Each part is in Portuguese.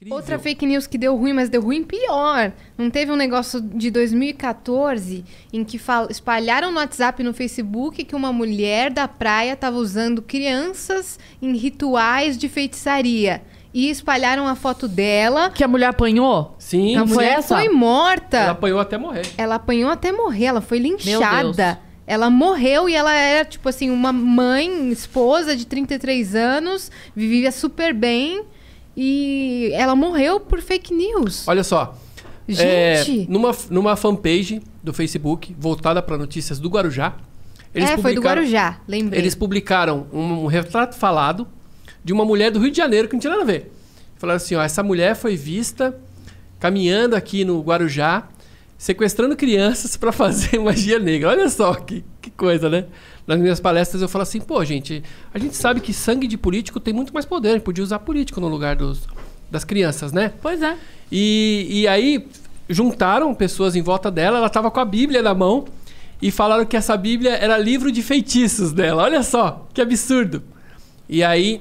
Incrível. Outra fake news que deu ruim, mas deu ruim pior. Não teve um negócio de 2014 em que fal- espalharam no WhatsApp e no Facebook que uma mulher da praia estava usando crianças em rituais de feitiçaria. E espalharam a foto dela. Que a mulher apanhou? Sim, a Não foi mulher essa? foi morta. ela Ela... apanhou até morrer. apanhou até morrer, ela foi linchada. Deus. Ela morreu e ela era, tipo assim, uma mãe, esposa de 33 anos, vivia super bem. E ela morreu por fake news. Olha só. Gente! é, numa, numa fanpage do Facebook, voltada para notícias do Guarujá. é, foi do Guarujá, lembrei. Eles publicaram um, um retrato falado de uma mulher do Rio de Janeiro que não tinha nada a ver. Falaram assim, ó, essa mulher foi vista caminhando aqui no Guarujá, sequestrando crianças para fazer magia negra. Olha só que, que coisa, né? Nas minhas palestras eu falo assim, pô, gente, a gente sabe que sangue de político tem muito mais poder, a gente podia usar político no lugar dos, das crianças, né? Pois é. E, e aí juntaram pessoas em volta dela, ela estava com a Bíblia na mão e falaram que essa Bíblia era livro de feitiços dela. Olha só, que absurdo. E aí,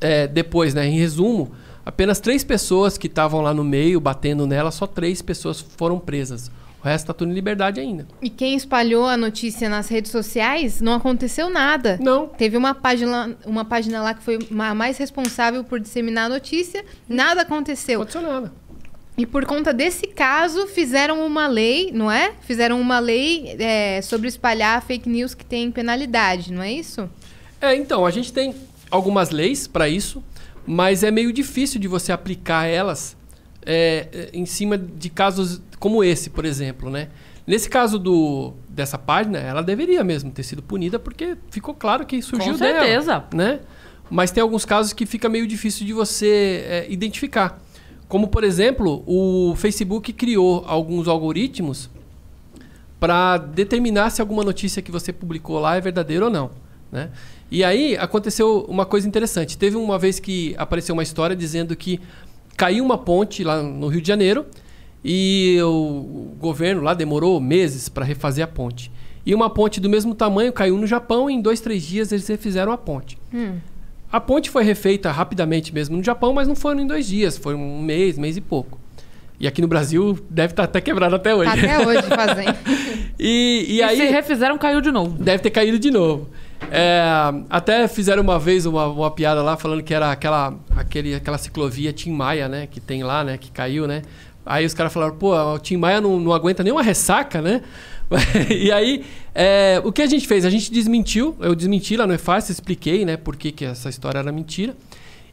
é, depois, né, em resumo, apenas três pessoas que estavam lá no meio batendo nela, só três pessoas foram presas. O resto tá tudo em liberdade ainda. E quem espalhou a notícia nas redes sociais, não aconteceu nada. Não. Teve uma página, uma página lá que foi a mais responsável por disseminar a notícia, nada Não aconteceu. aconteceu nada. E por conta desse caso, fizeram uma lei, não é? Fizeram uma lei é, sobre espalhar fake news que tem penalidade, não é isso? É, então, a gente tem algumas leis para isso, mas é meio difícil de você aplicar elas é, é, em cima de casos como esse, por exemplo, né? Nesse caso do, dessa página, ela deveria mesmo ter sido punida porque ficou claro que surgiu Com dela, certeza. né? Mas tem alguns casos que fica meio difícil de você é, identificar. Como, por exemplo, o Facebook criou alguns algoritmos para determinar se alguma notícia que você publicou lá é verdadeira ou não. Né? E aí aconteceu uma coisa interessante. Teve uma vez que apareceu uma história dizendo que caiu uma ponte lá no Rio de Janeiro e o governo lá demorou meses para refazer a ponte. E uma ponte do mesmo tamanho caiu no Japão e em dois, três dias eles refizeram a ponte. Hum. A ponte foi refeita rapidamente mesmo no Japão, mas não foram em dois dias, foi um mês, mês e pouco. E aqui no Brasil deve estar até quebrado até hoje. Tá até hoje fazendo. e, e E, aí se refizeram, caiu de novo. deve ter caído de novo. É, até fizeram uma vez uma, uma piada lá falando que era aquela, aquele, aquela ciclovia Tim Maia, né? Que tem lá, né? Que caiu, né? Aí os caras falaram, pô, o Tim Maia não, não aguenta nem uma ressaca, né? e aí, é, o que a gente fez? A gente desmentiu, eu desmenti lá no EFAS, expliquei, né? Por que, que essa história era mentira.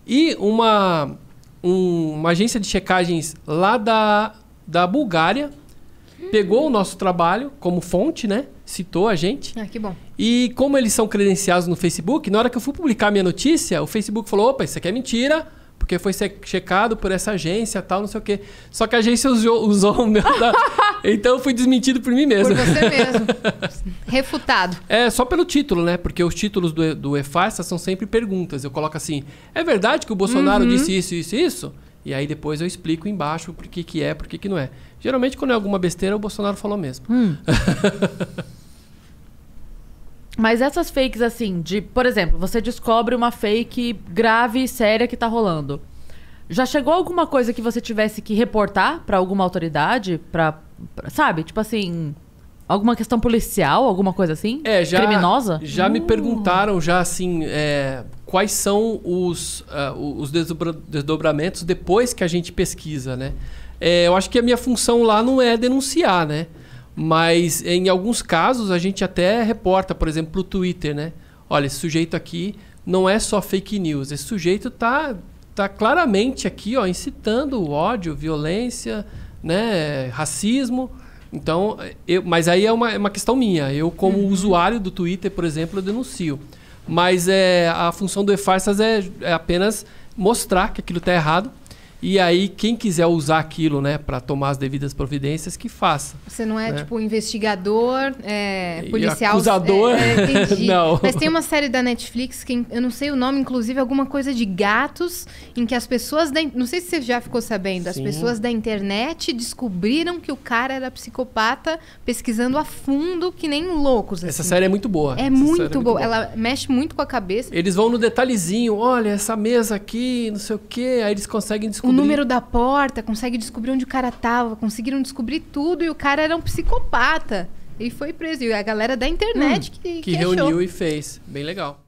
E uma, um- uma agência de checagens lá da, da Bulgária pegou o nosso trabalho como fonte, né? Citou a gente. Ah, que bom. E como eles são credenciados no Facebook, na hora que eu fui publicar minha notícia, o Facebook falou: opa, isso aqui é mentira, porque foi checado por essa agência tal, não sei o quê. Só que a agência usou, usou o meu. da- Então eu fui desmentido por mim mesmo. Por você mesmo. Refutado. É só pelo título, né? Porque os títulos do, do EFASA são sempre perguntas. Eu coloco assim: é verdade que o Bolsonaro disse isso, isso e isso? E aí depois eu explico embaixo por que, que é, por que, que não é. Geralmente, quando é alguma besteira, o Bolsonaro falou mesmo. Hum. Mas essas fakes, assim, de. Por exemplo, você descobre uma fake grave e séria que tá rolando. Já chegou alguma coisa que você tivesse que reportar pra alguma autoridade? Pra, pra- Sabe? Tipo assim. Alguma questão policial, alguma coisa assim? É, já, Criminosa? Já me Uh. perguntaram, já assim, é, quais são os, ah, os desdobra- desdobramentos depois que a gente pesquisa, né? É, eu acho que a minha função lá não é denunciar, né? Mas em alguns casos a gente até reporta, por exemplo, pro Twitter, né? Olha, esse sujeito aqui não é só fake news, esse sujeito tá, tá claramente aqui, ó, incitando o ódio, violência, né, racismo. Então, eu, mas aí é uma, é uma questão minha. Eu, como usuário do Twitter, por exemplo, eu denuncio. Mas é, a função do e-farsas é, é apenas mostrar que aquilo está errado. E aí, quem quiser usar aquilo né, para tomar as devidas providências, que faça. Você não é, É. tipo, investigador, é, E policial. acusador? É, é. Não. Mas tem uma série da Netflix que eu não sei o nome, inclusive alguma coisa de gatos, em que as pessoas da. Não sei se você já ficou sabendo, as Sim. pessoas da internet descobriram que o cara era psicopata pesquisando a fundo, que nem loucos. Essa assim. série é muito boa. É Essa muito, série boa. Ela mexe muito com a cabeça. Eles vão no detalhezinho, olha, essa mesa aqui, não sei o quê, aí eles conseguem O descobrir descobrir. número da porta, consegue descobrir onde o cara tava, conseguiram descobrir tudo e o cara era um psicopata. E foi preso. E a galera da internet que, que que achou. reuniu e fez. Bem legal.